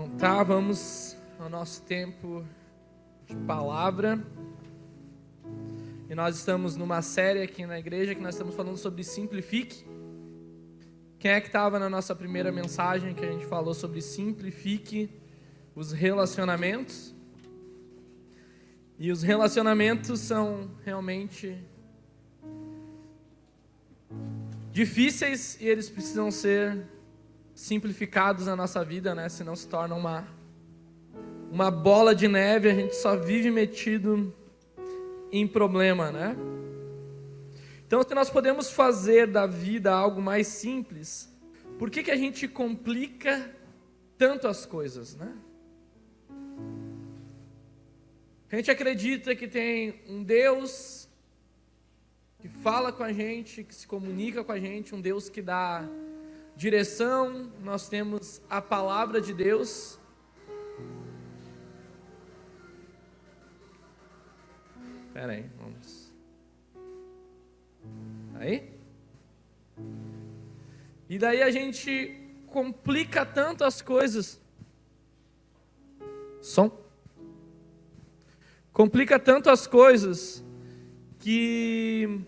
Então tá, vamos ao nosso tempo de palavra. E nós estamos numa série aqui na igreja que nós estamos falando sobre simplifique. Quem é que estava na nossa primeira mensagem que a gente falou sobre simplifique os relacionamentos? E os relacionamentos são realmente difíceis e eles precisam ser simplificados na nossa vida, né? Senão se torna uma, uma bola de neve, a gente só vive metido em problema, né? Então, se nós podemos fazer da vida algo mais simples, por que, que a gente complica tanto as coisas, né? A gente acredita que tem um Deus que fala com a gente, que se comunica com a gente, um Deus que dá direção, nós temos a palavra de Deus. Espera aí, vamos. Aí? E daí a gente complica tanto as coisas. Som. Complica tanto as coisas que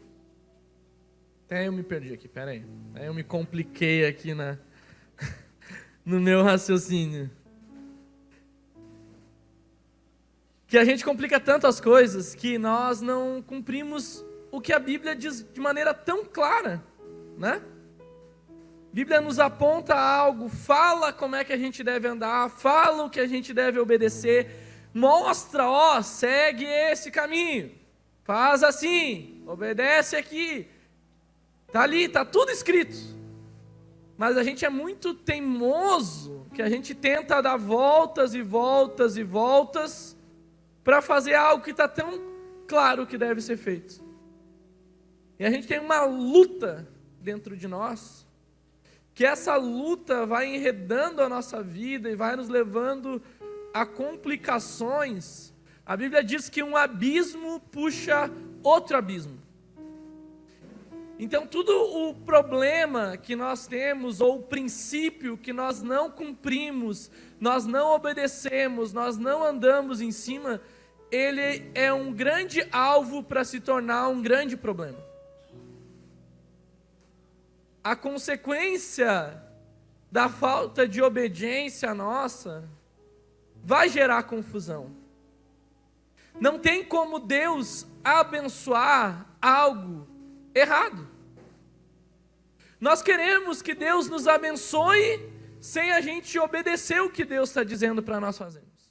até eu me perdi aqui, pera aí. Aí eu me compliquei aqui na, no meu raciocínio. Que a gente complica tanto as coisas que nós não cumprimos o que a Bíblia diz de maneira tão clara, né? A Bíblia nos aponta algo, fala como é que a gente deve andar, fala o que a gente deve obedecer, mostra, ó, segue esse caminho, faz assim, obedece aqui, Está ali, está tudo escrito. Mas a gente é muito teimoso, que a gente tenta dar voltas e voltas e voltas para fazer algo que está tão claro que deve ser feito. E a gente tem uma luta dentro de nós, que essa luta vai enredando a nossa vida e vai nos levando a complicações. A Bíblia diz que um abismo puxa outro abismo. Então, tudo o problema que nós temos, ou o princípio que nós não cumprimos, nós não obedecemos, nós não andamos em cima, ele é um grande alvo para se tornar um grande problema. A consequência da falta de obediência nossa vai gerar confusão. Não tem como Deus abençoar algo errado. Nós queremos que Deus nos abençoe sem a gente obedecer o que Deus está dizendo para nós fazermos.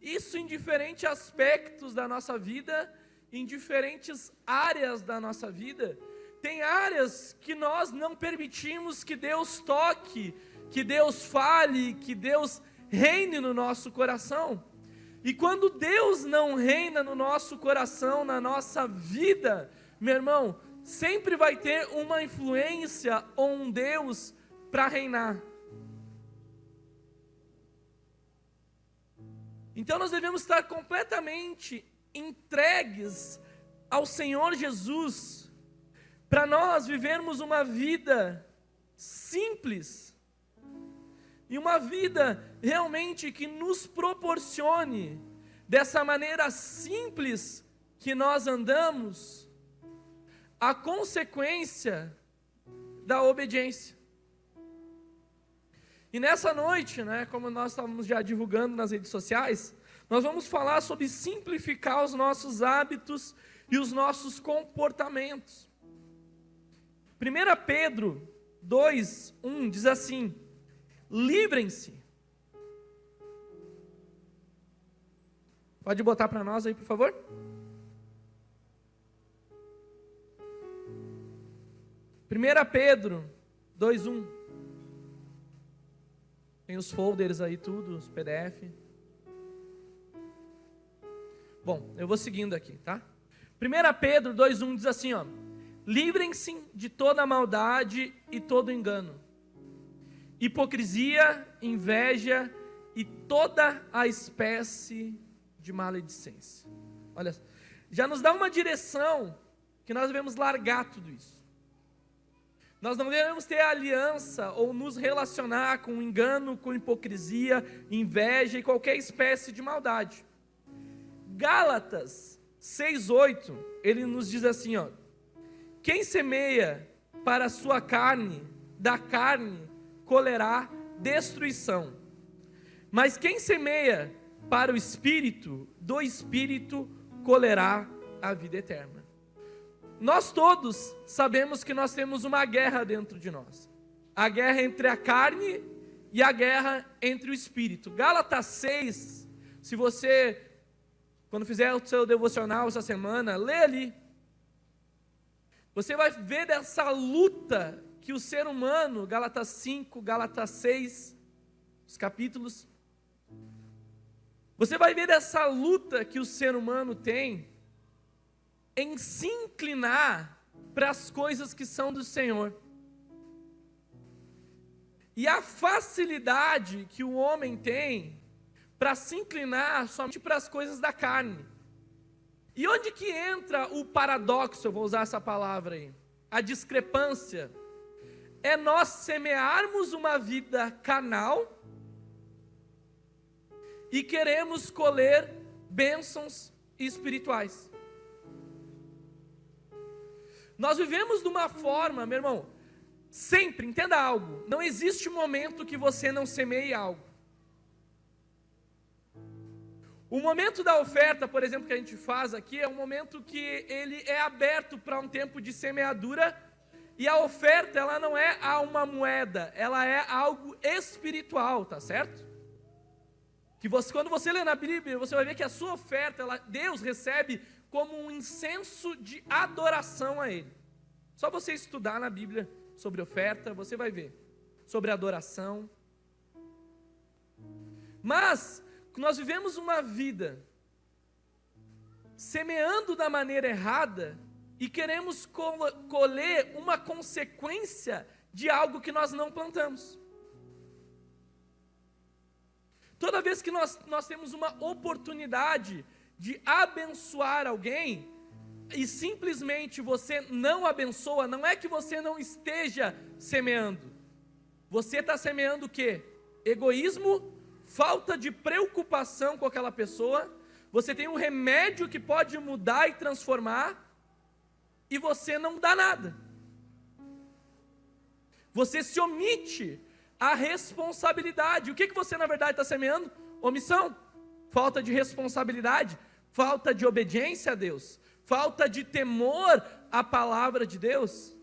Isso em diferentes aspectos da nossa vida, em diferentes áreas da nossa vida. Tem áreas que nós não permitimos que Deus toque, que Deus fale, que Deus reine no nosso coração. E quando Deus não reina no nosso coração, na nossa vida, meu irmão, sempre vai ter uma influência ou um Deus para reinar. Então nós devemos estar completamente entregues ao Senhor Jesus, para nós vivermos uma vida simples, e uma vida realmente que nos proporcione, dessa maneira simples que nós andamos, a consequência da obediência. E nessa noite, né, como nós estávamos já divulgando nas redes sociais, nós vamos falar sobre simplificar os nossos hábitos e os nossos comportamentos. 1 Pedro 2, 1 diz assim: livrem-se. Pode botar para nós aí, por favor? 1 Pedro 2:1. Tem os folders aí tudo, os PDF. Bom, eu vou seguindo aqui, tá? 1 Pedro 2:1 diz assim, ó: Livrem-se de toda maldade e todo engano. Hipocrisia, inveja e toda a espécie de maledicência. Olha, já nos dá uma direção que nós devemos largar tudo isso. Nós não devemos ter aliança ou nos relacionar com engano, com hipocrisia, inveja e qualquer espécie de maldade. Gálatas 6:8, ele nos diz assim, ó: Quem semeia para a sua carne, da carne colherá destruição. Mas quem semeia para o espírito, do espírito colherá a vida eterna. Nós todos sabemos que nós temos uma guerra dentro de nós. A guerra entre a carne e a guerra entre o espírito. Gálatas 6, se você quando fizer o seu devocional essa semana, lê ali. Você vai ver dessa luta que o ser humano, Gálatas 5, Gálatas 6, os capítulos, você vai ver dessa luta que o ser humano tem em se inclinar para as coisas que são do Senhor. E a facilidade que o homem tem para se inclinar somente para as coisas da carne. E onde que entra o paradoxo, eu vou usar essa palavra aí, a discrepância, é nós semearmos uma vida carnal e queremos colher bênçãos espirituais. Nós vivemos de uma forma, meu irmão, sempre, entenda algo, não existe momento que você não semeie algo. O momento da oferta, por exemplo, que a gente faz aqui, é um momento que ele é aberto para um tempo de semeadura, e a oferta, ela não é a uma moeda, ela é algo espiritual, tá certo? Que você, quando você lê na Bíblia, você vai ver que a sua oferta, ela, Deus recebe como um incenso de adoração a Ele. Só você estudar na Bíblia sobre oferta, você vai ver. Sobre adoração. Mas, nós vivemos uma vida semeando da maneira errada e queremos colher uma consequência de algo que nós não plantamos. Toda vez que nós, nós temos uma oportunidade de abençoar alguém e simplesmente você não abençoa, não é que você não esteja semeando. Você está semeando o quê? Egoísmo, falta de preocupação com aquela pessoa. Você tem um remédio que pode mudar e transformar, e você não dá nada. Você se omite a responsabilidade. O que, que você na verdade está semeando? Omissão, falta de responsabilidade falta de obediência a Deus, falta de temor à palavra de Deus.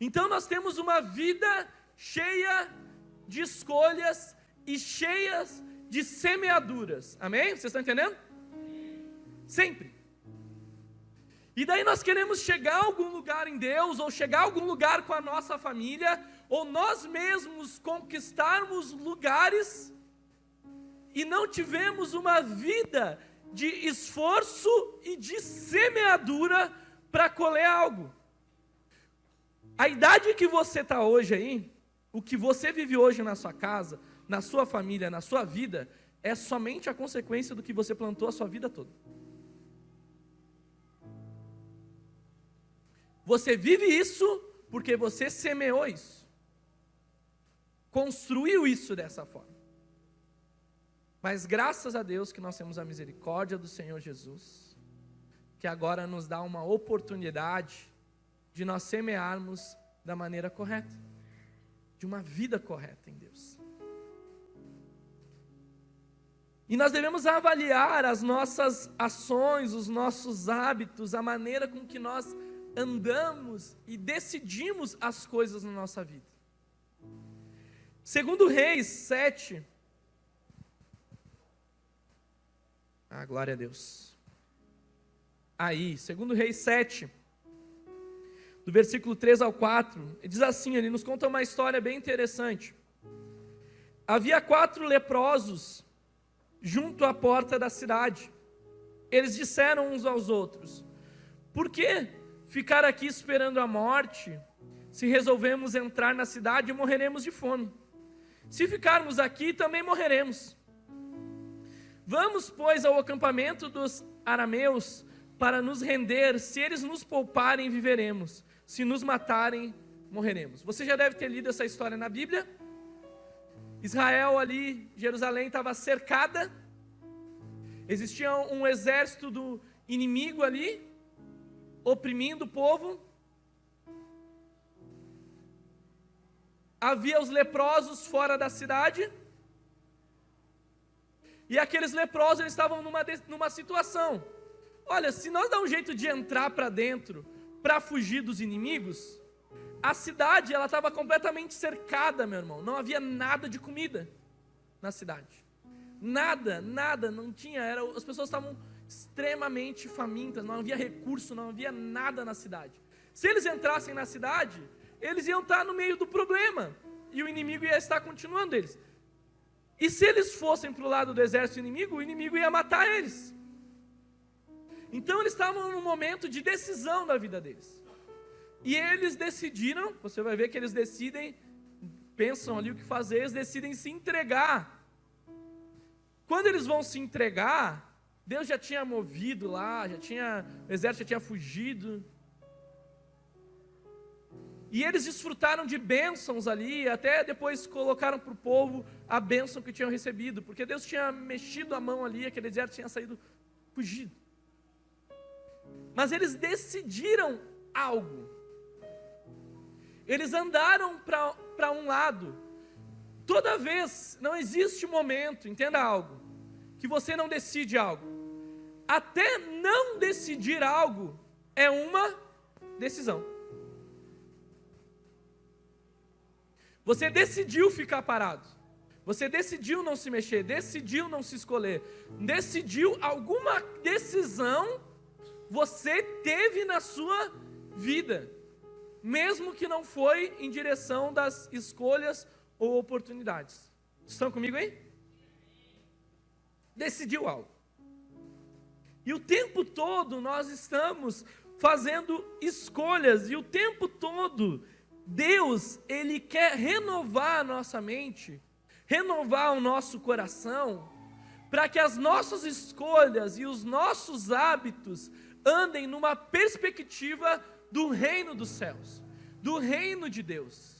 Então nós temos uma vida cheia de escolhas e cheias de semeaduras. Amém? Vocês estão entendendo? Sempre. E daí nós queremos chegar a algum lugar em Deus, ou chegar a algum lugar com a nossa família, ou nós mesmos conquistarmos lugares e não tivemos uma vida de esforço e de semeadura para colher algo. A idade que você está hoje aí, o que você vive hoje na sua casa, na sua família, na sua vida, é somente a consequência do que você plantou a sua vida toda. Você vive isso porque você semeou isso, construiu isso dessa forma. Mas graças a Deus que nós temos a misericórdia do Senhor Jesus, que agora nos dá uma oportunidade de nós semearmos da maneira correta, de uma vida correta em Deus. E nós devemos avaliar as nossas ações, os nossos hábitos, a maneira com que nós andamos e decidimos as coisas na nossa vida. Segundo Reis 7, Ah, glória a Deus. Aí, segundo Reis 7, do versículo 3 ao 4, ele diz assim, ele nos conta uma história bem interessante. Havia quatro leprosos junto à porta da cidade. Eles disseram uns aos outros: Por que ficar aqui esperando a morte? Se resolvemos entrar na cidade, morreremos de fome. Se ficarmos aqui, também morreremos. Vamos, pois, ao acampamento dos arameus para nos render, se eles nos pouparem, viveremos. se nos matarem, morreremos. Você já deve ter lido essa história na Bíblia. Israel ali, Jerusalém estava cercada. Existia um exército do inimigo ali, oprimindo o povo. Havia os leprosos fora da cidade. E aqueles leprosos eles estavam numa, numa situação. Olha, se nós dá um jeito de entrar para dentro para fugir dos inimigos, a cidade ela estava completamente cercada, meu irmão. Não havia nada de comida na cidade. Nada, nada, não tinha. Era, as pessoas estavam extremamente famintas, não havia recurso, não havia nada na cidade. Se eles entrassem na cidade, eles iam estar no meio do problema e o inimigo ia estar continuando eles. E se eles fossem para o lado do exército inimigo, o inimigo ia matar eles. Então eles estavam num momento de decisão da vida deles. E eles decidiram, você vai ver que eles decidem, pensam ali o que fazer, eles decidem se entregar. Quando eles vão se entregar, Deus já tinha movido lá, já tinha, o exército já tinha fugido. E eles desfrutaram de bênçãos ali, até depois colocaram para o povo a bênção que tinham recebido, porque Deus tinha mexido a mão ali, aquele exército tinha saído fugido. Mas eles decidiram algo. Eles andaram para um lado. Toda vez, não existe momento, entenda algo, que você não decide algo. Até não decidir algo é uma decisão. Você decidiu ficar parado. Você decidiu não se mexer, decidiu não se escolher, decidiu alguma decisão você teve na sua vida mesmo que não foi em direção das escolhas ou oportunidades. Estão comigo aí? Decidiu algo. E o tempo todo nós estamos fazendo escolhas, e o tempo todo Deus, Ele quer renovar a nossa mente, renovar o nosso coração, para que as nossas escolhas e os nossos hábitos andem numa perspectiva do reino dos céus, do reino de Deus.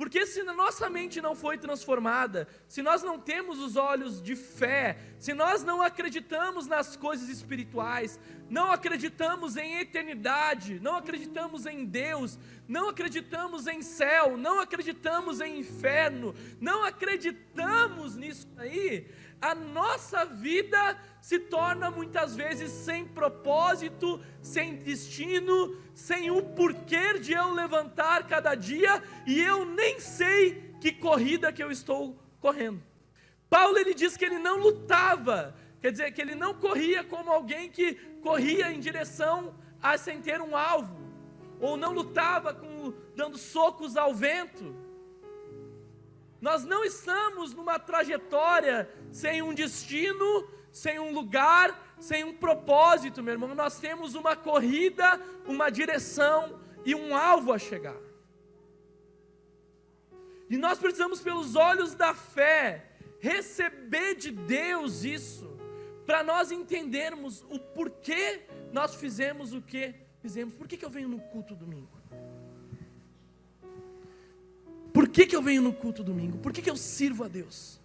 Porque se a nossa mente não foi transformada, se nós não temos os olhos de fé, se nós não acreditamos nas coisas espirituais, não acreditamos em eternidade, não acreditamos em Deus, não acreditamos em céu, não acreditamos em inferno, não acreditamos nisso aí, a nossa vida se torna muitas vezes sem propósito, sem destino, sem o porquê de eu levantar cada dia e eu nem sei que corrida que eu estou correndo. Paulo ele diz que ele não lutava, quer dizer que ele não corria como alguém que corria em direção a sem ter um alvo, ou não lutava com, dando socos ao vento. Nós não estamos numa trajetória sem um destino, sem um lugar, sem um propósito, meu irmão. Nós temos uma corrida, uma direção e um alvo a chegar. E nós precisamos, pelos olhos da fé, receber de Deus isso, para nós entendermos o porquê nós fizemos o que fizemos. Por que, que eu venho no culto domingo? Por que, que eu venho no culto domingo? Por que, que eu sirvo a Deus?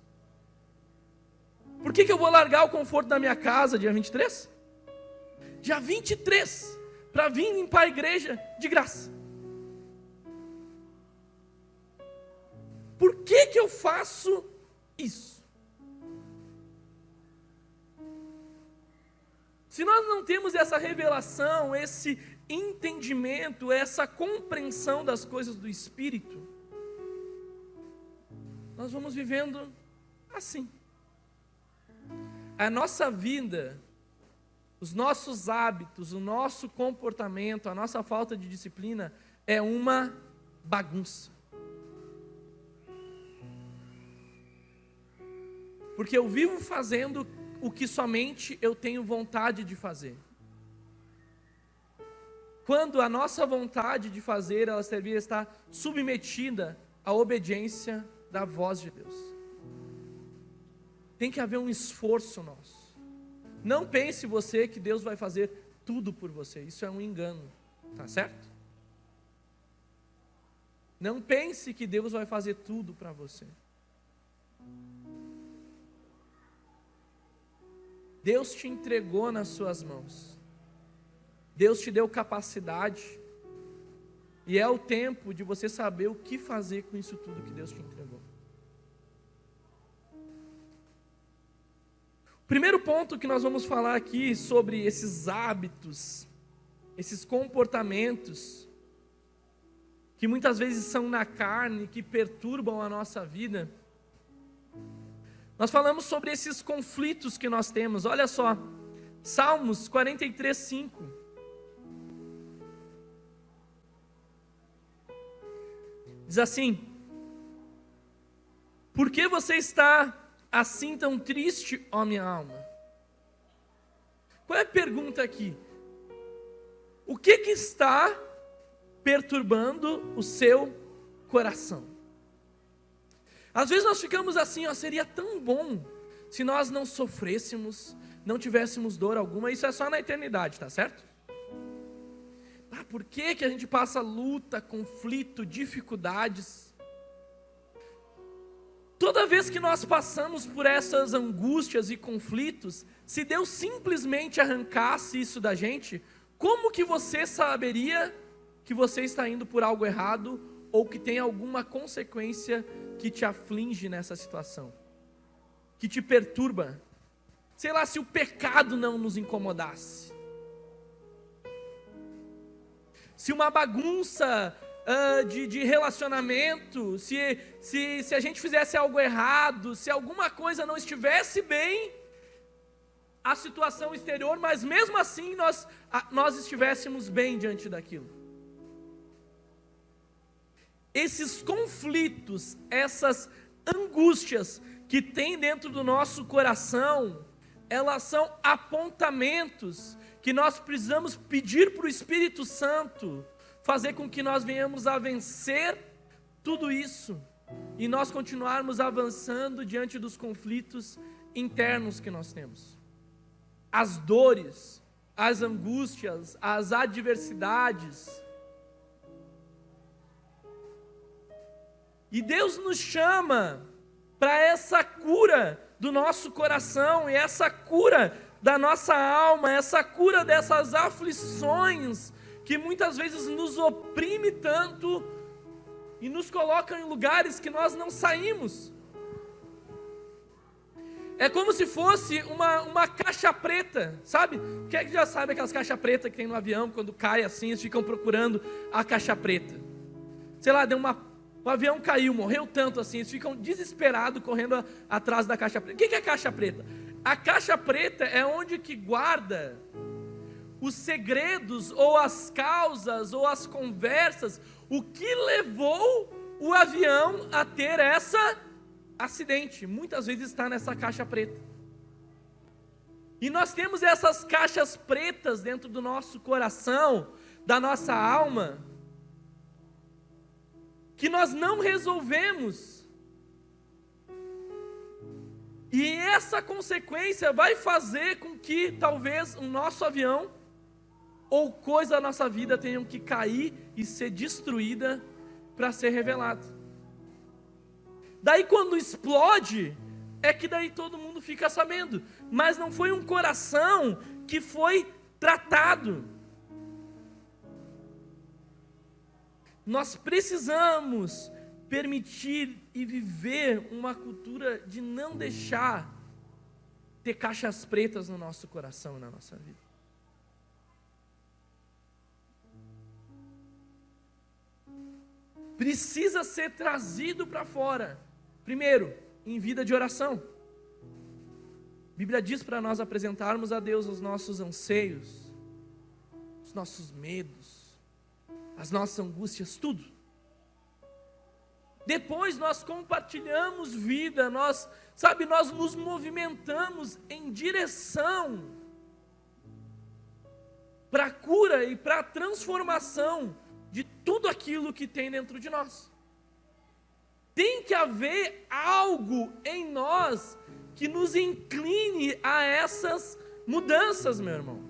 Por que, que eu vou largar o conforto da minha casa dia 23? Dia 23, para vir limpar a igreja de graça. Por que, que eu faço isso? Se nós não temos essa revelação, esse entendimento, essa compreensão das coisas do Espírito, nós vamos vivendo assim. A nossa vida, os nossos hábitos, o nosso comportamento, a nossa falta de disciplina é uma bagunça. Porque eu vivo fazendo o que somente eu tenho vontade de fazer. Quando a nossa vontade de fazer, ela deveria estar submetida à obediência da voz de Deus. Tem que haver um esforço nosso. Não pense você que Deus vai fazer tudo por você. Isso é um engano, tá certo? Não pense que Deus vai fazer tudo para você. Deus te entregou nas suas mãos. Deus te deu capacidade. E é o tempo de você saber o que fazer com isso tudo que Deus te entregou. Primeiro ponto que nós vamos falar aqui sobre esses hábitos, esses comportamentos, que muitas vezes são na carne, que perturbam a nossa vida. Nós falamos sobre esses conflitos que nós temos, olha só, Salmos 43, 5. Diz assim: Por que você está assim tão triste, ó minha alma? Qual é a pergunta aqui? O que, que está perturbando o seu coração? Às vezes nós ficamos assim, ó, seria tão bom se nós não sofrêssemos, não tivéssemos dor alguma, isso é só na eternidade, tá certo? Por que, que a gente passa luta, conflito, dificuldades? Toda vez que nós passamos por essas angústias e conflitos, se Deus simplesmente arrancasse isso da gente, como que você saberia que você está indo por algo errado ou que tem alguma consequência que te aflige nessa situação? Que te perturba? Sei lá, se o pecado não nos incomodasse. Se uma bagunça uh, de, de relacionamento, se, se, se a gente fizesse algo errado, se alguma coisa não estivesse bem, a situação exterior, mas mesmo assim nós, nós estivéssemos bem diante daquilo. Esses conflitos, essas angústias que tem dentro do nosso coração, elas são apontamentos que nós precisamos pedir para o Espírito Santo fazer com que nós venhamos a vencer tudo isso e nós continuarmos avançando diante dos conflitos internos que nós temos. As dores, as angústias, as adversidades. E Deus nos chama para essa cura do nosso coração e essa cura da nossa alma, essa cura dessas aflições que muitas vezes nos oprime tanto e nos coloca em lugares que nós não saímos. É como se fosse uma, uma caixa preta, sabe? Quem é que já sabe aquelas caixas pretas que tem no avião, quando cai assim, eles ficam procurando a caixa preta. Sei lá, deu uma, o avião caiu, morreu tanto assim, eles ficam desesperados correndo a, atrás da caixa preta. O que é caixa preta? A caixa preta é onde que guarda os segredos, ou as causas, ou as conversas, o que levou o avião a ter essa acidente. Muitas vezes está nessa caixa preta. E nós temos essas caixas pretas dentro do nosso coração, da nossa alma, que nós não resolvemos. E essa consequência vai fazer com que talvez o nosso avião ou coisas da nossa vida tenham que cair e ser destruída para ser revelado. Daí quando explode, é que daí todo mundo fica sabendo, mas não foi um coração que foi tratado. Nós precisamos permitir e viver uma cultura de não deixar ter caixas pretas no nosso coração e na nossa vida. precisa ser trazido para fora. Primeiro, em vida de oração. A Bíblia diz para nós apresentarmos a Deus os nossos anseios, os nossos medos, as nossas angústias, tudo. Depois nós compartilhamos vida, nós, sabe, nós nos movimentamos em direção para a cura e para a transformação de tudo aquilo que tem dentro de nós. Tem que haver algo em nós que nos incline a essas mudanças, meu irmão.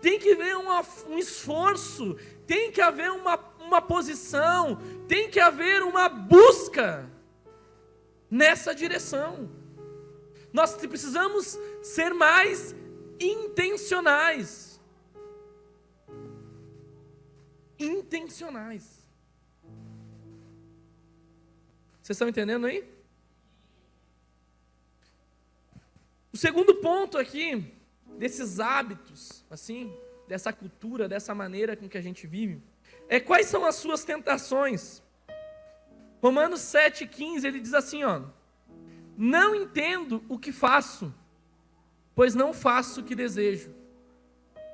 Tem que haver um esforço, tem que haver uma, uma posição, tem que haver uma busca nessa direção. Nós precisamos ser mais intencionais. Intencionais. Vocês estão entendendo aí? O segundo ponto aqui, desses hábitos, assim, dessa cultura, dessa maneira com que a gente vive, é quais são as suas tentações. Romanos 7,15 ele diz assim: ó, não entendo o que faço, pois não faço o que desejo,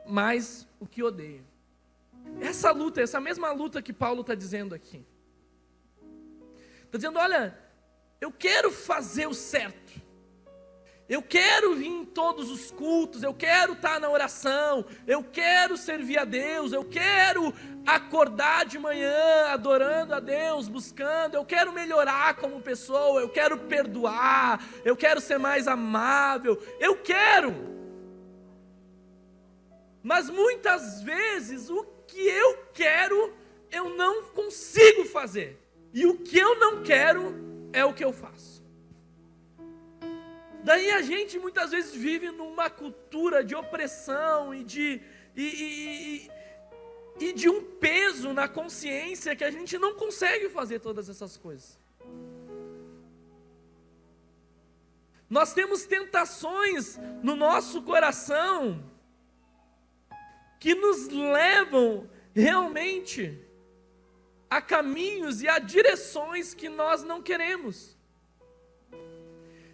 mas o que odeio. Essa luta, essa mesma luta que Paulo está dizendo aqui. Está dizendo: olha, eu quero fazer o certo, eu quero vir em todos os cultos, eu quero estar na oração, eu quero servir a Deus, eu quero acordar de manhã adorando a Deus, buscando, eu quero melhorar como pessoa, eu quero perdoar, eu quero ser mais amável, eu quero. Mas muitas vezes o que eu quero eu não consigo fazer, e o que eu não quero é o que eu faço. Daí a gente muitas vezes vive numa cultura de opressão e de, e, e, e, de um peso na consciência que a gente não consegue fazer todas essas coisas. Nós temos tentações no nosso coração que nos levam realmente a caminhos e a direções que nós não queremos.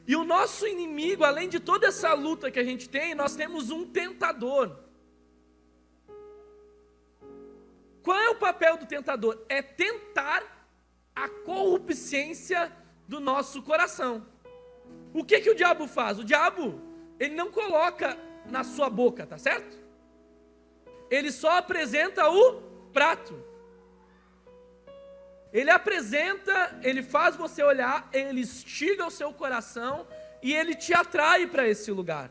E o nosso inimigo, além de toda essa luta que a gente tem, nós temos um tentador. Qual é o papel do tentador? É tentar a corrupciência do nosso coração. O que que o diabo faz? O diabo, ele não coloca na sua boca, tá certo? Ele só apresenta o prato. Ele apresenta, ele faz você olhar, ele estiga o seu coração e ele te atrai para esse lugar.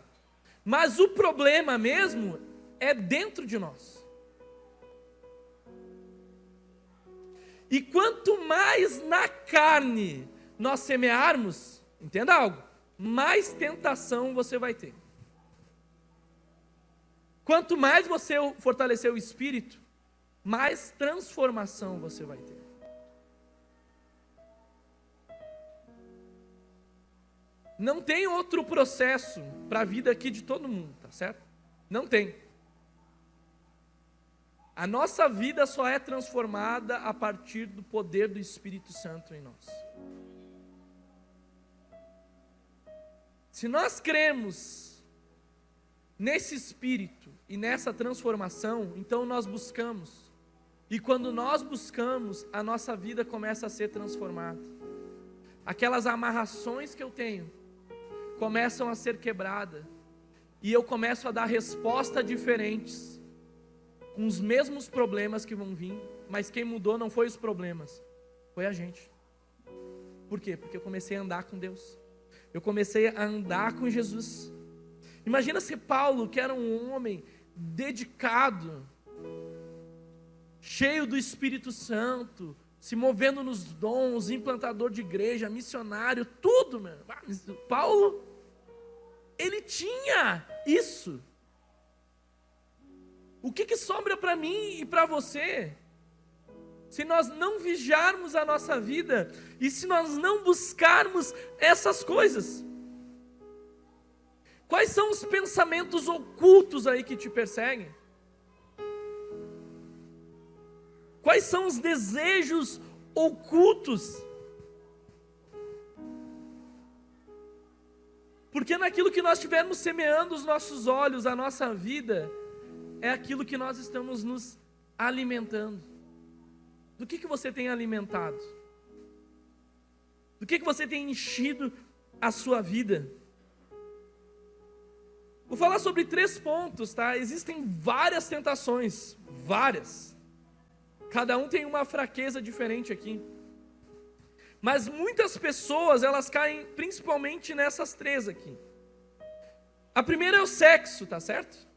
Mas o problema mesmo é dentro de nós. E quanto mais na carne nós semearmos, entenda algo, mais tentação você vai ter. Quanto mais você fortalecer o espírito, mais transformação você vai ter. Não tem outro processo para a vida aqui de todo mundo, tá certo? Não tem. A nossa vida só é transformada a partir do poder do Espírito Santo em nós. Se nós cremos nesse Espírito e nessa transformação, então nós buscamos. E quando nós buscamos, a nossa vida começa a ser transformada. Aquelas amarrações que eu tenho, começam a ser quebradas, e eu começo a dar respostas diferentes, com os mesmos problemas que vão vir, mas quem mudou não foi os problemas, foi a gente. Por quê? Porque eu comecei a andar com Deus, eu comecei a andar com Jesus. Imagina se Paulo, que era um homem dedicado, cheio do Espírito Santo, se movendo nos dons, implantador de igreja, missionário, tudo, mano. Paulo ele tinha isso. O que, que sobra para mim e para você? Se nós não vigiarmos a nossa vida e se nós não buscarmos essas coisas, quais são os pensamentos ocultos aí que te perseguem? Quais são os desejos ocultos Porque naquilo que nós estivermos semeando os nossos olhos, a nossa vida, é aquilo que nós estamos nos alimentando. Do que, que você tem alimentado? Do que, que você tem enchido a sua vida? Vou falar sobre três pontos, tá? Existem várias tentações, várias. Cada um tem uma fraqueza diferente aqui. Mas muitas pessoas, elas caem principalmente nessas três aqui. A primeira é o sexo, tá certo?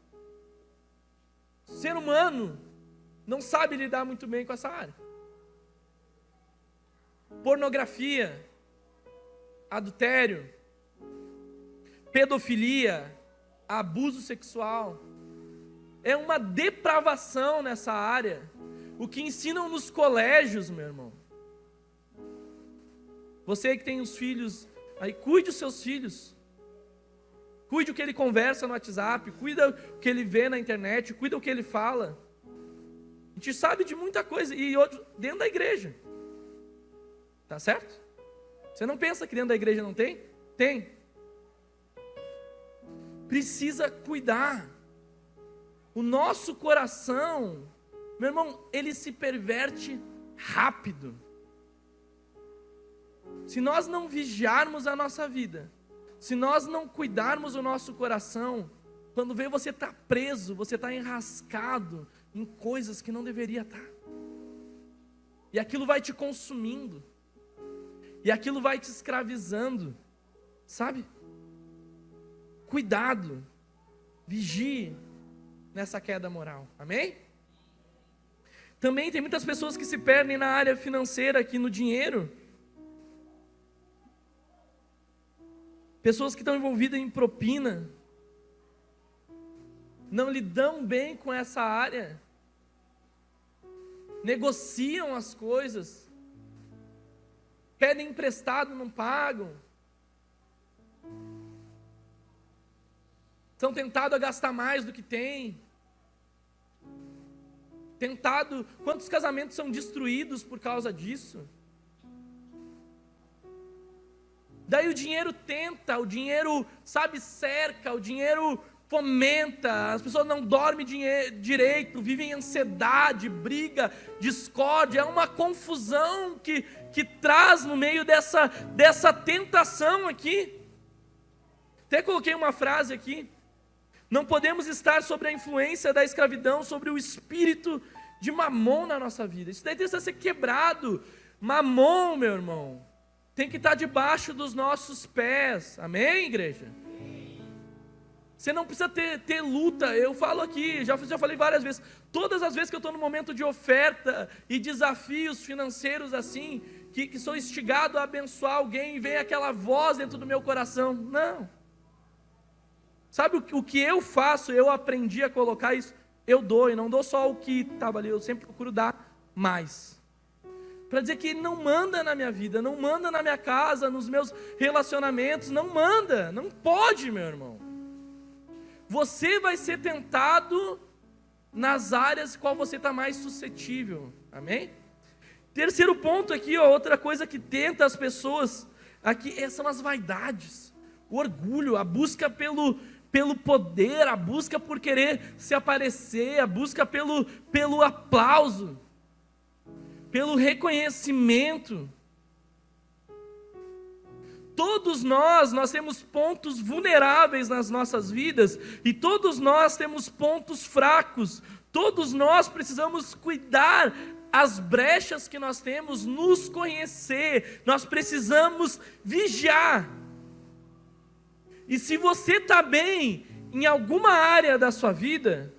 O ser humano não sabe lidar muito bem com essa área. pornografia, adultério, pedofilia, abuso sexual. É uma depravação nessa área. O que ensinam nos colégios, meu irmão. Você que tem os filhos, aí cuide os seus filhos. Cuide o que ele conversa no WhatsApp, cuida o que ele vê na internet, cuida o que ele fala. A gente sabe de muita coisa e outro dentro da igreja. Tá certo? Você não pensa que dentro da igreja não tem? Tem. Precisa cuidar. O nosso coração, meu irmão, ele se perverte rápido. Se nós não vigiarmos a nossa vida, se nós não cuidarmos do nosso coração, quando vê você está preso, você está enrascado em coisas que não deveria estar. Tá. E aquilo vai te consumindo. E aquilo vai te escravizando. Sabe? Cuidado. Vigie nessa queda moral. Amém? Também tem muitas pessoas que se perdem na área financeira, aqui no dinheiro. Pessoas que estão envolvidas em propina. Não lidam bem com essa área. Negociam as coisas. Pedem emprestado, não pagam. São tentados a gastar mais do que têm. Tentado, quantos casamentos são destruídos por causa disso? Daí o dinheiro tenta, o dinheiro, sabe, cerca, o dinheiro fomenta, as pessoas não dormem direito, vivem em ansiedade, briga, discórdia, é uma confusão que, que traz no meio dessa, dessa tentação aqui. Até coloquei uma frase aqui. Não podemos estar sobre a influência da escravidão, sobre o espírito de mamon na nossa vida. Isso daí precisa ser quebrado. Mamon, meu irmão, tem que estar debaixo dos nossos pés. Amém, igreja? Você não precisa ter, ter luta. Eu falo aqui, já, já falei várias vezes. Todas as vezes que eu estou no momento de oferta e desafios financeiros assim, que, que sou instigado a abençoar alguém, vem aquela voz dentro do meu coração. Não. Sabe o, o que eu faço? Eu aprendi a colocar isso. Eu dou, e não dou só o que estava ali, eu sempre procuro dar mais para dizer que Ele não manda na minha vida, não manda na minha casa, nos meus relacionamentos, não manda, não pode, meu irmão. Você vai ser tentado nas áreas qual você está mais suscetível, amém? Terceiro ponto aqui, ó, outra coisa que tenta as pessoas aqui é, são as vaidades, o orgulho, a busca pelo, pelo poder, a busca por querer se aparecer, a busca pelo, pelo aplauso pelo reconhecimento. Todos nós, nós temos pontos vulneráveis nas nossas vidas e todos nós temos pontos fracos. Todos nós precisamos cuidar as brechas que nós temos, nos conhecer. Nós precisamos vigiar. E se você está bem em alguma área da sua vida,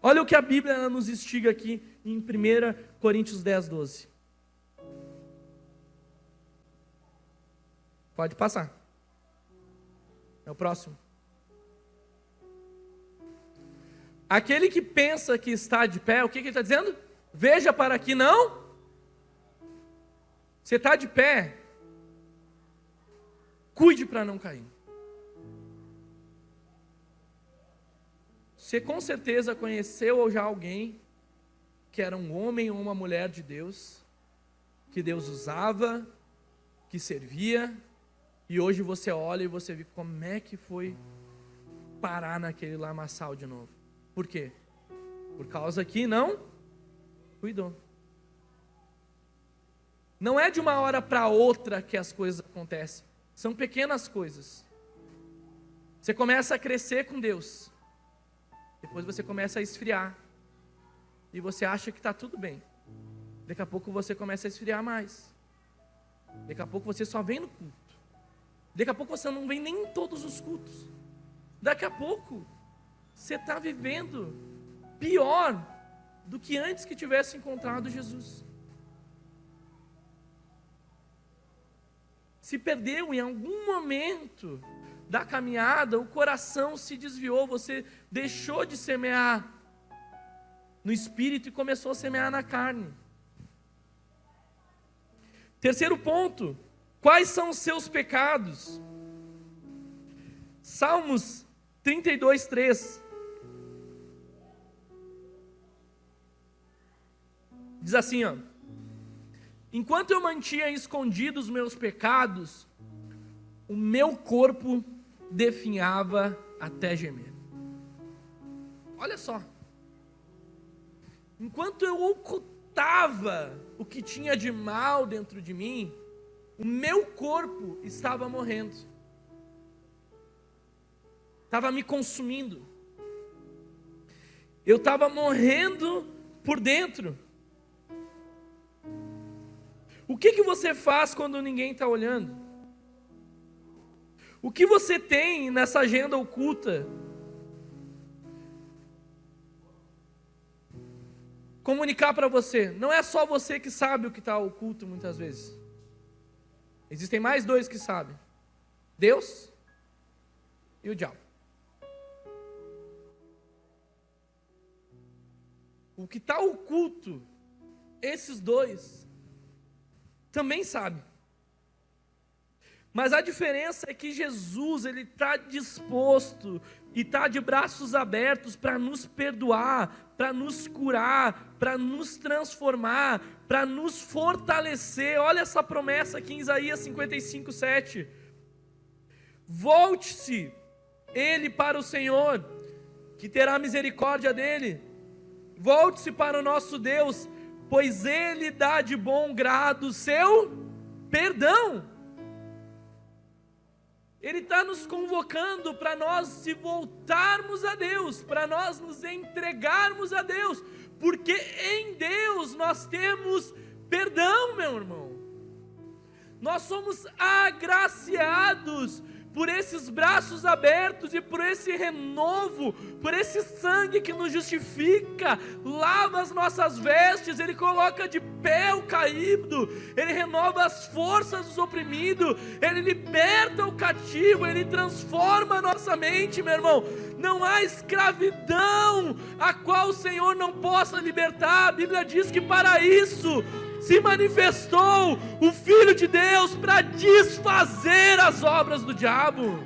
olha o que a Bíblia nos instiga aqui em 1 Coríntios 10, 12. Pode passar. É o próximo. Aquele que pensa que está de pé, o que, que ele está dizendo? Veja para que não. Você está de pé. Cuide para não cair. Você com certeza conheceu ou já alguém que era um homem ou uma mulher de Deus, que Deus usava, que servia, e hoje você olha e você vê como é que foi parar naquele lamaçal de novo. Por quê? Por causa que não cuidou. Não é de uma hora para outra que as coisas acontecem. São pequenas coisas. Você começa a crescer com Deus. Depois você começa a esfriar e você acha que está tudo bem. Daqui a pouco você começa a esfriar mais. Daqui a pouco você só vem no culto. Daqui a pouco você não vem nem em todos os cultos. Daqui a pouco você está vivendo pior do que antes que tivesse encontrado Jesus. se perdeu em algum momento da caminhada, o coração se desviou, você deixou de semear no espírito e começou a semear na carne. Terceiro ponto, quais são os seus pecados? Salmos 32, 3. Diz assim, ó. Enquanto eu mantinha escondidos os meus pecados, o meu corpo definhava até gemer. Olha só. Enquanto eu ocultava o que tinha de mal dentro de mim, o meu corpo estava morrendo. Estava me consumindo. Eu estava morrendo por dentro. O que, que você faz quando ninguém está olhando? O que você tem nessa agenda oculta? Comunicar para você. Não é só você que sabe o que está oculto muitas vezes. Existem mais dois que sabem: Deus e o diabo. O que está oculto, esses dois também sabem. Mas a diferença é que Jesus ele está disposto e está de braços abertos para nos perdoar, para nos curar, para nos transformar, para nos fortalecer. Olha essa promessa aqui em Isaías 55, 7. Volte-se ele para o Senhor, que terá misericórdia dele. Volte-se para o nosso Deus, pois ele dá de bom grado seu perdão. Ele está nos convocando para nós se voltarmos a Deus, para nós nos entregarmos a Deus, porque em Deus nós temos perdão, meu irmão. Nós somos agraciados por esses braços abertos e por esse renovo, por esse sangue que nos justifica, lava as nossas vestes, Ele coloca de pé o caído, Ele renova as forças do oprimido, Ele liberta o cativo, Ele transforma a nossa mente, meu irmão. Não há escravidão a qual o Senhor não possa libertar, a Bíblia diz que para isso se manifestou o Filho de Deus para desfazer as obras do diabo.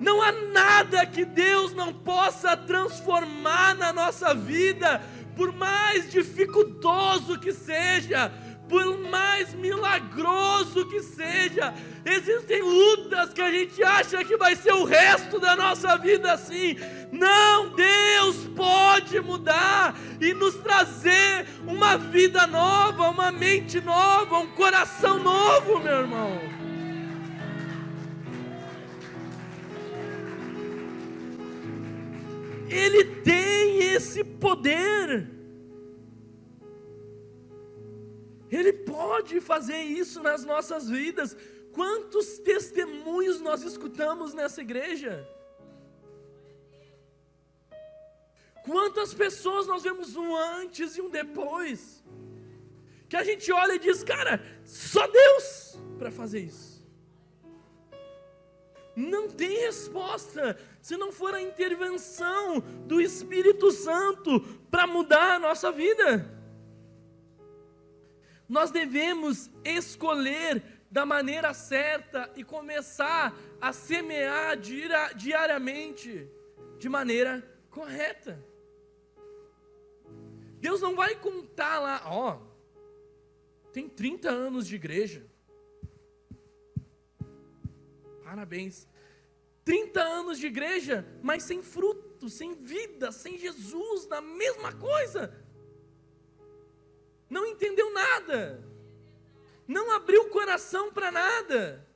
Não há nada que Deus não possa transformar na nossa vida, por mais dificultoso que seja, por mais milagroso que seja, existem lutas que a gente acha que vai ser o resto da nossa vida assim. Não, Deus pode mudar e nos trazer uma vida nova, uma mente nova, um coração novo, meu irmão. Ele tem esse poder. Ele pode fazer isso nas nossas vidas. Quantos testemunhos nós escutamos nessa igreja? Quantas pessoas nós vemos um antes e um depois? Que a gente olha e diz, cara, só Deus para fazer isso. Não tem resposta se não for a intervenção do Espírito Santo para mudar a nossa vida. Nós devemos escolher da maneira certa e começar a semear diariamente de maneira correta. Deus não vai contar lá, ó, tem 30 anos de igreja. Parabéns. 30 anos de igreja, mas sem fruto, sem vida, sem Jesus, na mesma coisa não entendeu nada, não abriu o coração para nada,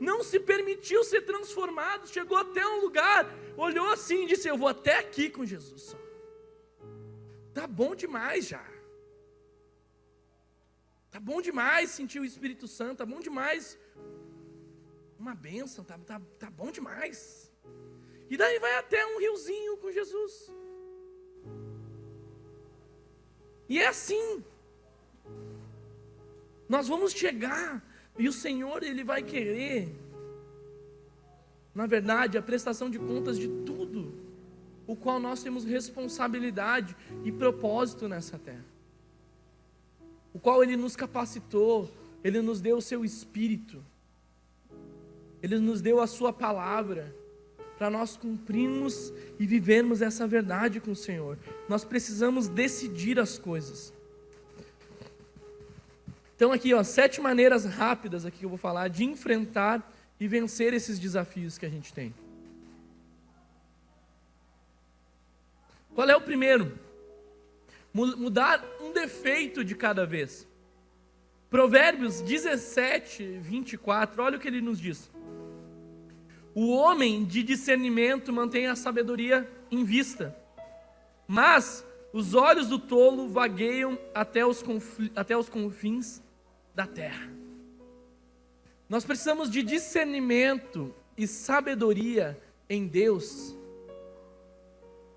não se permitiu ser transformado, chegou até um lugar, olhou assim e disse: Eu vou até aqui com Jesus. Tá bom demais já. Tá bom demais sentir o Espírito Santo, tá bom demais. Uma bênção, tá, tá, tá bom demais. E daí vai até um riozinho com Jesus. E é assim. Nós vamos chegar E o Senhor, Ele vai querer, na verdade, a prestação de contas de tudo, o qual nós temos responsabilidade e propósito nessa terra. O qual Ele nos capacitou, Ele nos deu o Seu Espírito, Ele nos deu a Sua palavra, para nós cumprirmos e vivermos essa verdade com o Senhor. Nós precisamos decidir as coisas. Então aqui, ó, sete maneiras rápidas aqui que eu vou falar de enfrentar e vencer esses desafios que a gente tem. Qual é o primeiro? Mudar um defeito de cada vez. Provérbios 17, 24, olha o que ele nos diz. O homem de discernimento mantém a sabedoria em vista, mas os olhos do tolo vagueiam até os, até os confins da terra. Nós precisamos de discernimento e sabedoria em Deus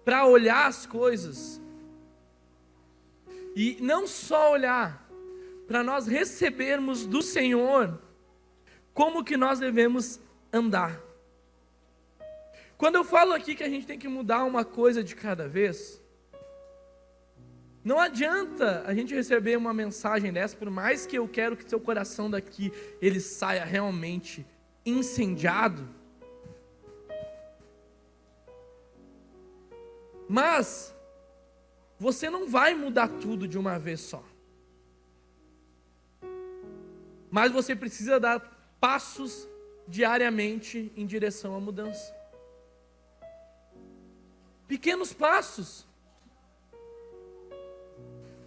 para olhar as coisas e não só olhar, para nós recebermos do Senhor como que nós devemos andar. Quando eu falo aqui que a gente tem que mudar uma coisa de cada vez, não adianta a gente receber uma mensagem dessa, por mais que eu quero que seu coração daqui ele saia realmente incendiado. Mas você não vai mudar tudo de uma vez só. Mas você precisa dar passos diariamente em direção à mudança. Pequenos passos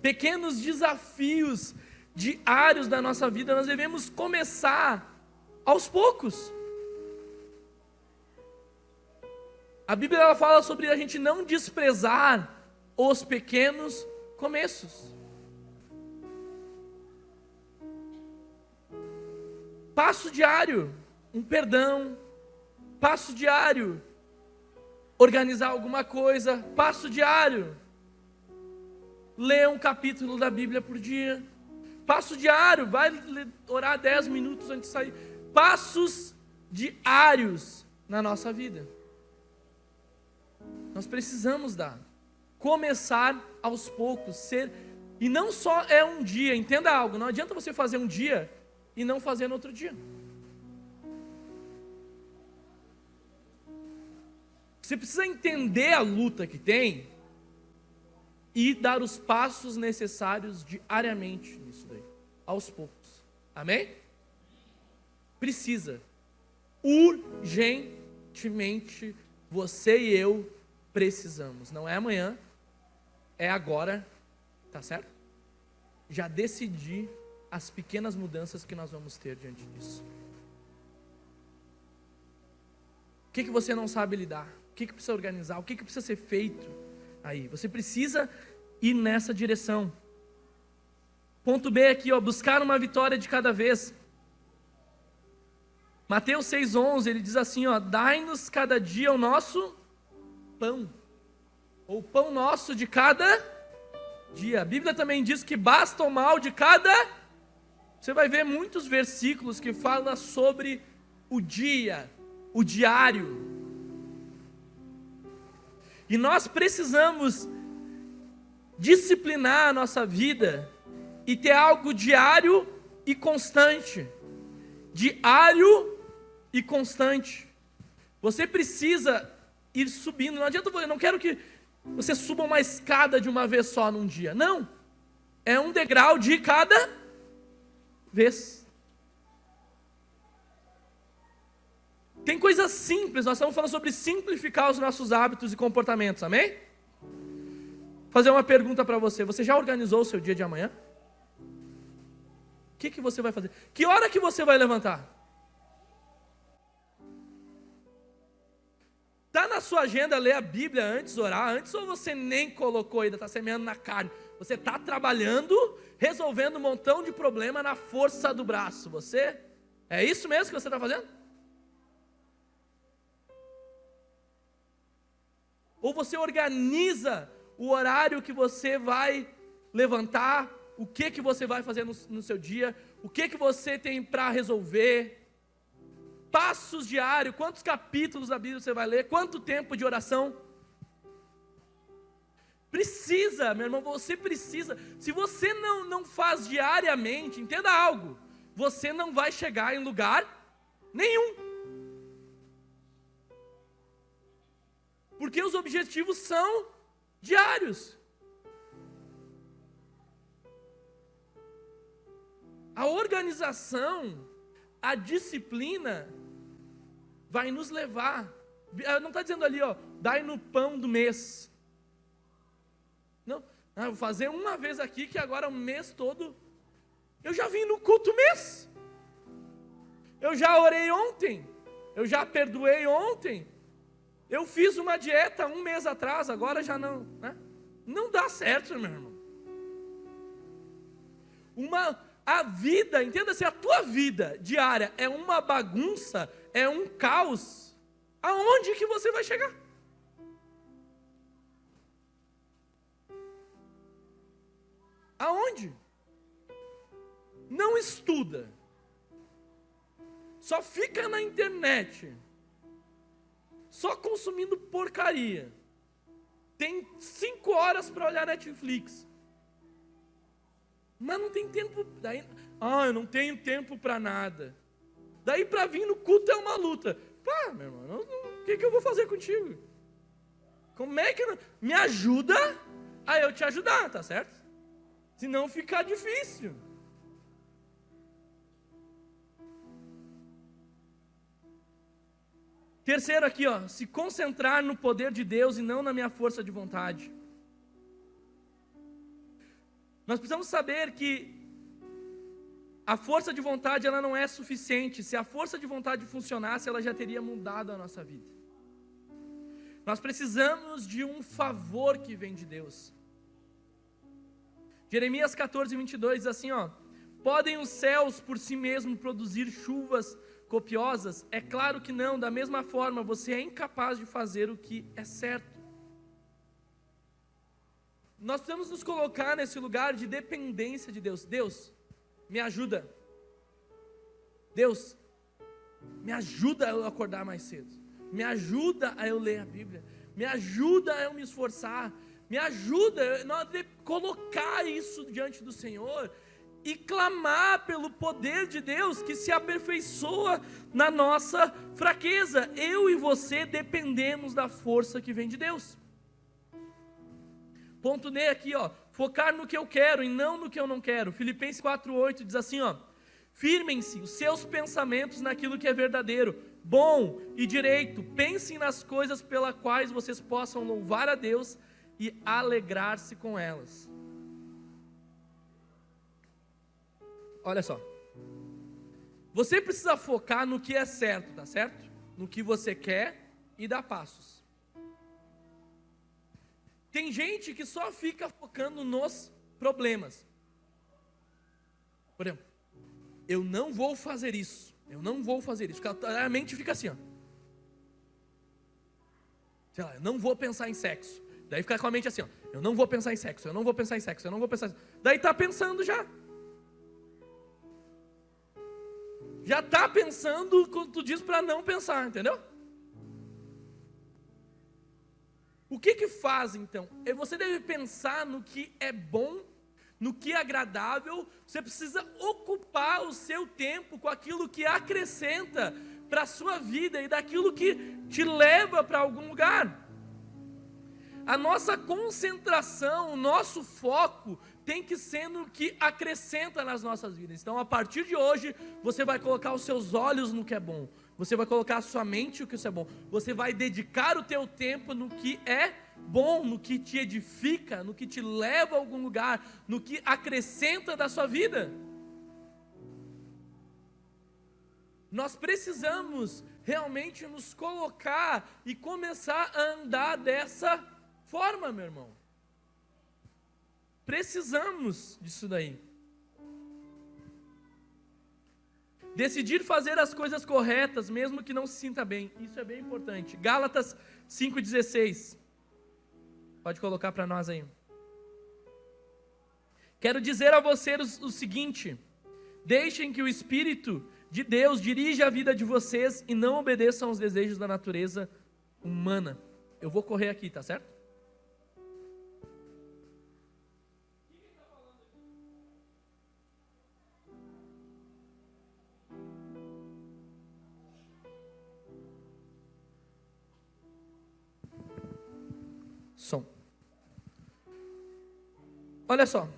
pequenos desafios diários da nossa vida, nós devemos começar aos poucos. A Bíblia ela fala sobre a gente não desprezar os pequenos começos. Passo diário, um perdão, passo diário, organizar alguma coisa, passo diário lê um capítulo da Bíblia por dia. Passo diário, vai orar 10 minutos antes de sair. Passos diários na nossa vida. Nós precisamos dar. Começar aos poucos, ser. E não só é um dia, entenda algo, não adianta você fazer um dia e não fazer no outro dia. Você precisa entender a luta que tem e dar os passos necessários diariamente nisso daí, aos poucos. Amém? Precisa. Urgentemente, você e eu precisamos. Não é amanhã, é agora, tá certo? Já decidi as pequenas mudanças que nós vamos ter diante disso. O que, que você não sabe lidar? O que, que precisa organizar? O que, que precisa ser feito? aí. Você precisa ir nessa direção. Ponto B aqui, ó, buscar uma vitória de cada vez. Mateus 6,11, ele diz assim: ó, dai-nos cada dia o nosso pão, ou pão nosso de cada dia. A Bíblia também diz que basta o mal de cada. Você vai ver muitos versículos que falam sobre o dia, o diário. E nós precisamos disciplinar a nossa vida e ter algo diário e constante. Diário e constante. Você precisa ir subindo. Não adianta, eu não quero que você suba uma escada de uma vez só num dia. Não. É um degrau de cada vez. Tem coisas simples, nós estamos falando sobre simplificar os nossos hábitos e comportamentos, amém? Fazer uma pergunta para você: você já organizou o seu dia de amanhã? O que, que você vai fazer? Que hora que você vai levantar? Está na sua agenda ler a Bíblia antes, orar antes, ou você nem colocou ainda, está semeando na carne? Você está trabalhando, resolvendo um montão de problema na força do braço. Você? É isso mesmo que você está fazendo? Ou você organiza o horário que você vai levantar, o que que você vai fazer no, no seu dia, o que, que você tem para resolver, passos diários, quantos capítulos da Bíblia você vai ler, quanto tempo de oração. Precisa, meu irmão, você precisa. Se você não, não faz diariamente, entenda algo, você não vai chegar em lugar nenhum. Porque os objetivos são diários. A organização, a disciplina, vai nos levar. Não está dizendo ali, ó, dai no pão do mês. Não, ah, vou fazer uma vez aqui que agora o mês todo. Eu já vim no culto mês. Eu já orei ontem. Eu já perdoei ontem. Eu fiz uma dieta um mês atrás, agora já não. Né? Não dá certo, meu irmão. Uma, a vida, entenda-se, a tua vida diária é uma bagunça, é um caos. Aonde que você vai chegar? Aonde? Não estuda. Só fica na internet. Só consumindo porcaria. Tem cinco horas para olhar Netflix. Mas não tem tempo. Daí, ah, eu não tenho tempo para nada. Daí para vir no culto é uma luta. Pá, meu irmão, o que, que eu vou fazer contigo? Como é que. Não... Me ajuda a eu te ajudar, tá certo? Senão fica difícil. Terceiro aqui, ó, se concentrar no poder de Deus e não na minha força de vontade. Nós precisamos saber que a força de vontade ela não é suficiente. Se a força de vontade funcionasse, ela já teria mudado a nossa vida. Nós precisamos de um favor que vem de Deus. Jeremias 14, 22 diz assim: ó, podem os céus por si mesmos produzir chuvas copiosas? É claro que não, da mesma forma, você é incapaz de fazer o que é certo. Nós precisamos nos colocar nesse lugar de dependência de Deus. Deus, me ajuda. Deus, me ajuda a eu acordar mais cedo. Me ajuda a eu ler a Bíblia. Me ajuda a eu me esforçar. Me ajuda a colocar isso diante do Senhor e clamar pelo poder de Deus que se aperfeiçoa na nossa fraqueza. Eu e você dependemos da força que vem de Deus. Ponto D aqui, ó, focar no que eu quero e não no que eu não quero. Filipenses 4:8 diz assim, ó: Firmem-se os seus pensamentos naquilo que é verdadeiro, bom e direito. Pensem nas coisas pelas quais vocês possam louvar a Deus e alegrar-se com elas. Olha só. Você precisa focar no que é certo, tá certo? No que você quer e dar passos. Tem gente que só fica focando nos problemas. Por exemplo, eu não vou fazer isso. Eu não vou fazer isso. A mente fica assim, ó. Sei lá, eu não vou pensar em sexo. Daí fica com a mente assim, ó. Eu não vou pensar em sexo, eu não vou pensar em sexo, eu não vou pensar em sexo. Daí tá pensando já. Já tá pensando quando tu diz para não pensar, entendeu? O que que faz então? É você deve pensar no que é bom, no que é agradável. Você precisa ocupar o seu tempo com aquilo que acrescenta para a sua vida e daquilo que te leva para algum lugar. A nossa concentração, o nosso foco tem que ser no que acrescenta nas nossas vidas. Então, a partir de hoje, você vai colocar os seus olhos no que é bom, você vai colocar a sua mente no que é bom. Você vai dedicar o teu tempo no que é bom, no que te edifica, no que te leva a algum lugar, no que acrescenta da sua vida. Nós precisamos realmente nos colocar e começar a andar dessa forma, meu irmão. Precisamos disso daí. Decidir fazer as coisas corretas, mesmo que não se sinta bem. Isso é bem importante. Gálatas 5,16. Pode colocar para nós aí. Quero dizer a vocês o seguinte: Deixem que o Espírito de Deus dirija a vida de vocês e não obedeçam aos desejos da natureza humana. Eu vou correr aqui, tá certo? Som. Olha só.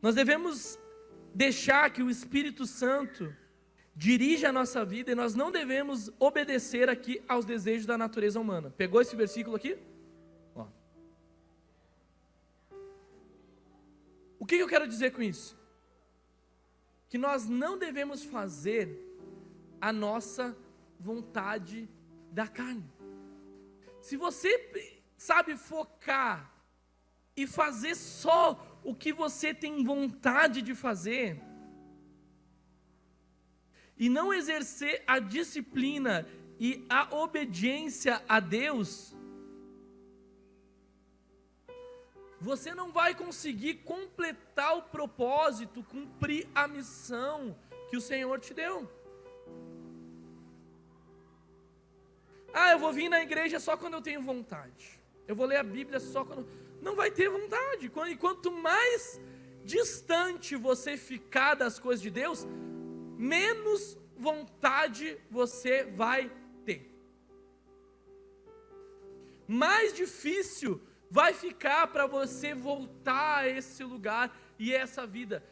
Nós devemos deixar que o Espírito Santo dirija a nossa vida e nós não devemos obedecer aqui aos desejos da natureza humana. Pegou esse versículo aqui? Ó. O que eu quero dizer com isso? Que nós não devemos fazer a nossa vontade da carne. Se você sabe focar e fazer só o que você tem vontade de fazer, e não exercer a disciplina e a obediência a Deus, você não vai conseguir completar o propósito, cumprir a missão que o Senhor te deu. Ah, eu vou vir na igreja só quando eu tenho vontade. Eu vou ler a Bíblia só quando não vai ter vontade. E quanto mais distante você ficar das coisas de Deus, menos vontade você vai ter. Mais difícil vai ficar para você voltar a esse lugar e essa vida.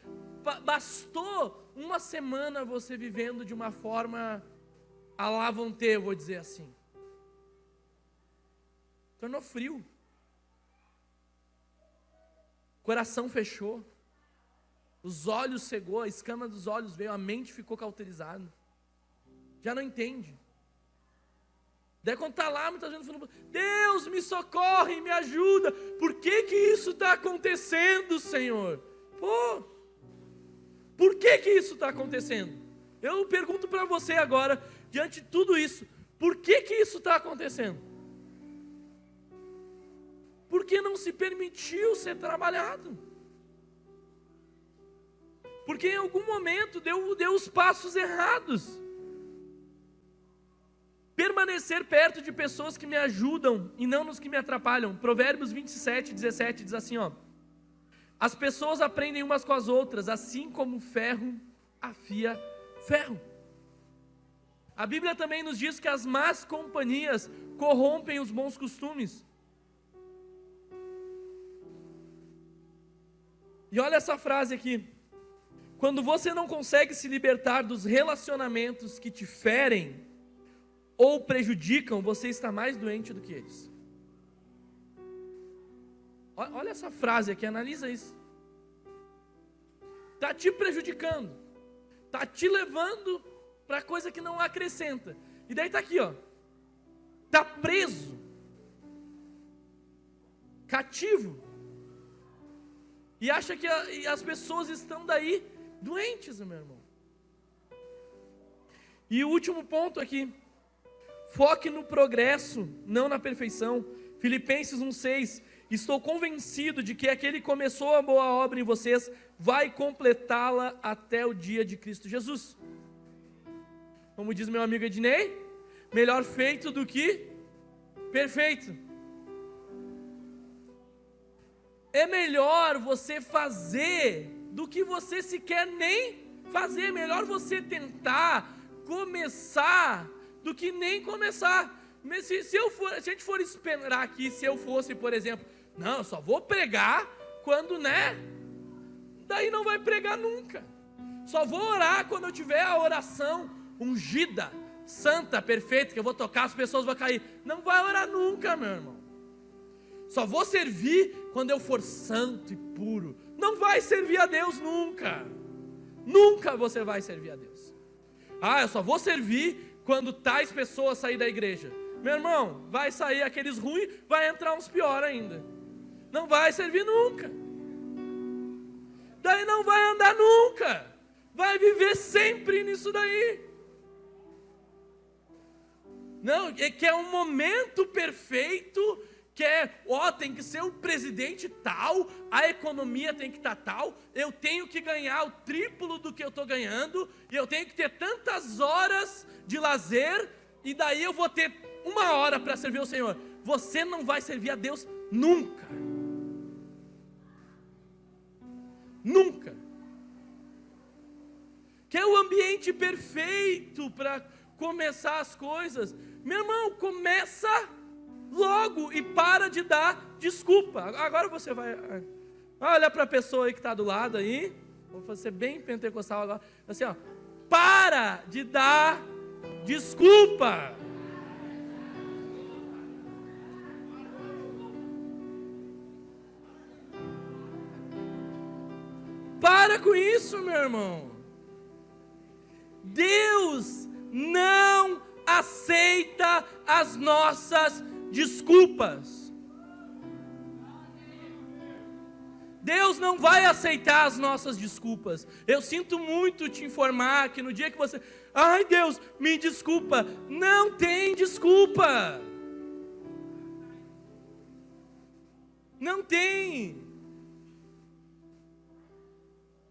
Bastou uma semana você vivendo de uma forma a lá vão ter, vou dizer assim. Tornou frio. coração fechou, os olhos cegou, a escama dos olhos veio, a mente ficou cauterizada. Já não entende. Daí quando está lá, muitas vezes falando, Deus me socorre, me ajuda. Por que que isso está acontecendo, Senhor? Pô, por que que isso está acontecendo? Eu pergunto para você agora, diante de tudo isso, por que que isso está acontecendo? Porque não se permitiu ser trabalhado. Porque em algum momento deu, deu os passos errados. Permanecer perto de pessoas que me ajudam e não nos que me atrapalham. Provérbios 27, 17 diz assim: ó. As pessoas aprendem umas com as outras, assim como ferro afia ferro. A Bíblia também nos diz que as más companhias corrompem os bons costumes. E olha essa frase aqui. Quando você não consegue se libertar dos relacionamentos que te ferem ou prejudicam, você está mais doente do que eles. Olha essa frase aqui, analisa isso. Está te prejudicando, está te levando para coisa que não acrescenta. E daí está aqui, ó. Está preso, cativo e acha que a, e as pessoas estão daí doentes, meu irmão. E o último ponto aqui. Foque no progresso, não na perfeição. Filipenses 1,6. Estou convencido de que aquele que começou a boa obra em vocês vai completá-la até o dia de Cristo Jesus. Como diz meu amigo Ednei, melhor feito do que perfeito. É melhor você fazer do que você sequer nem fazer. É melhor você tentar começar do que nem começar. Se, se, eu for, se a gente for esperar aqui, se eu fosse, por exemplo, não, eu só vou pregar quando, né? Daí não vai pregar nunca. Só vou orar quando eu tiver a oração ungida, santa, perfeita, que eu vou tocar, as pessoas vão cair. Não vai orar nunca, meu irmão. Só vou servir quando eu for santo e puro. Não vai servir a Deus nunca. Nunca você vai servir a Deus. Ah, eu só vou servir quando tais pessoas sair da igreja. Meu irmão, vai sair aqueles ruins, vai entrar uns pior ainda. Não vai servir nunca. Daí não vai andar nunca. Vai viver sempre nisso daí. Não, é que é um momento perfeito quer, ó, tem que ser o presidente tal, a economia tem que estar tá tal, eu tenho que ganhar o triplo do que eu estou ganhando, e eu tenho que ter tantas horas de lazer, e daí eu vou ter uma hora para servir o Senhor. Você não vai servir a Deus nunca. Nunca. Quer o ambiente perfeito para começar as coisas. Meu irmão, começa logo e para de dar desculpa. Agora você vai. Olha para a pessoa aí que está do lado aí. Vou fazer bem pentecostal agora. Assim, ó. Para de dar desculpa. Para com isso, meu irmão. Deus não aceita as nossas desculpas. Deus não vai aceitar as nossas desculpas. Eu sinto muito te informar que no dia que você, ai Deus, me desculpa, não tem desculpa. Não tem.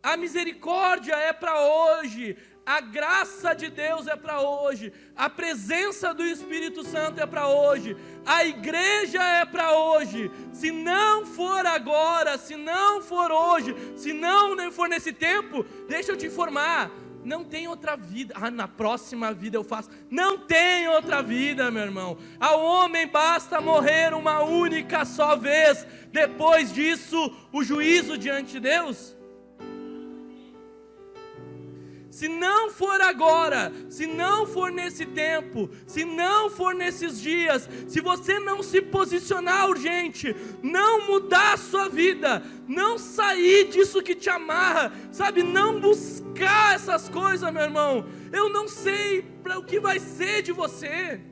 A misericórdia é para hoje, a graça de Deus é para hoje, a presença do Espírito Santo é para hoje, a igreja é para hoje. Se não for agora, se não for hoje, se não for nesse tempo, deixa eu te informar, não tem outra vida. Ah, na próxima vida eu faço. Não tem outra vida, meu irmão. Ao homem basta morrer uma única só vez. Depois disso, o juízo diante de Deus. Se não for agora, se não for nesse tempo, se não for nesses dias, se você não se posicionar urgente, não mudar a sua vida, não sair disso que te amarra, sabe, não buscar essas coisas, meu irmão, eu não sei para o que vai ser de você.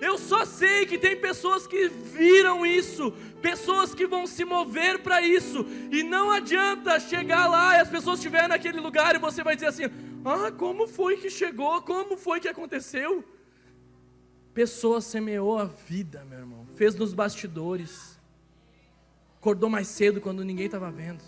Eu só sei que tem pessoas que viram isso, pessoas que vão se mover para isso, e não adianta chegar lá e as pessoas estiverem naquele lugar e você vai dizer assim: ah, como foi que chegou? Como foi que aconteceu? Pessoa semeou a vida, meu irmão, fez nos bastidores, acordou mais cedo quando ninguém estava vendo,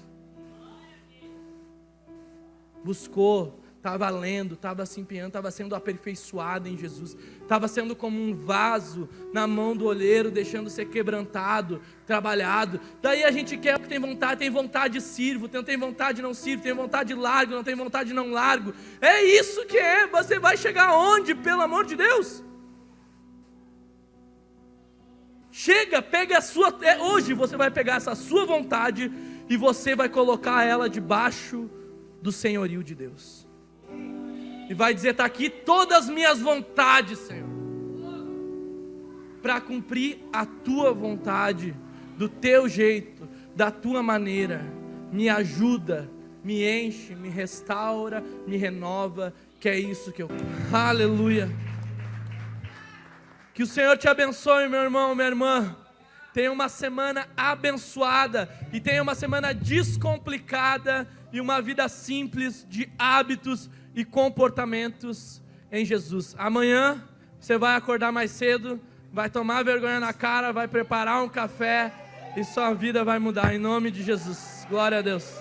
buscou estava lendo, estava se empenhando, estava sendo aperfeiçoado em Jesus, estava sendo como um vaso na mão do olheiro, deixando ser quebrantado, trabalhado. Daí a gente quer o que tem vontade, tem vontade sirvo, não tem vontade não sirvo, tem vontade largo, não tem vontade não largo. É isso que é. Você vai chegar onde, pelo amor de Deus? Chega, pega a sua. É, hoje você vai pegar essa sua vontade e você vai colocar ela debaixo do senhorio de Deus e vai dizer: está aqui todas as minhas vontades, Senhor, para cumprir a tua vontade, do teu jeito, da tua maneira. Me ajuda, me enche, me restaura, me renova, que é isso que eu quero. Aleluia. Que o Senhor te abençoe, meu irmão, minha irmã. Tenha uma semana abençoada e tenha uma semana descomplicada e uma vida simples de hábitos e comportamentos em Jesus. Amanhã você vai acordar mais cedo, vai tomar vergonha na cara, vai preparar um café e sua vida vai mudar em nome de Jesus. Glória a Deus.